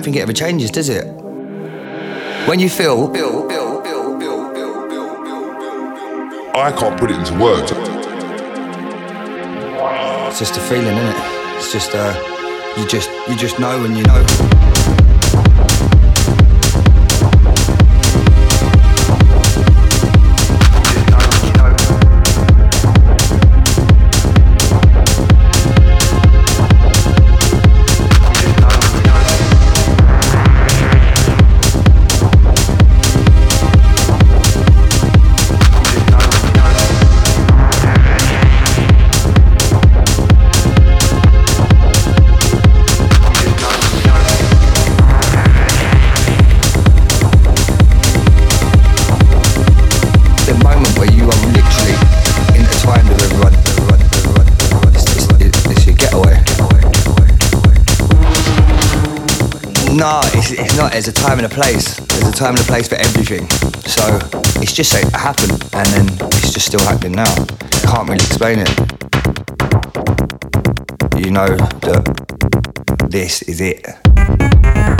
Don't think it ever changes, does it? When you feel, I can't put it into words. it's just a feeling, isn't it? It's just, uh, you just, you just know when you know. No, it's, it's not. There's a time and a place. There's a time and a place for everything. So it's just it happened, and then it's just still happening now. Can't really explain it. You know that this is it.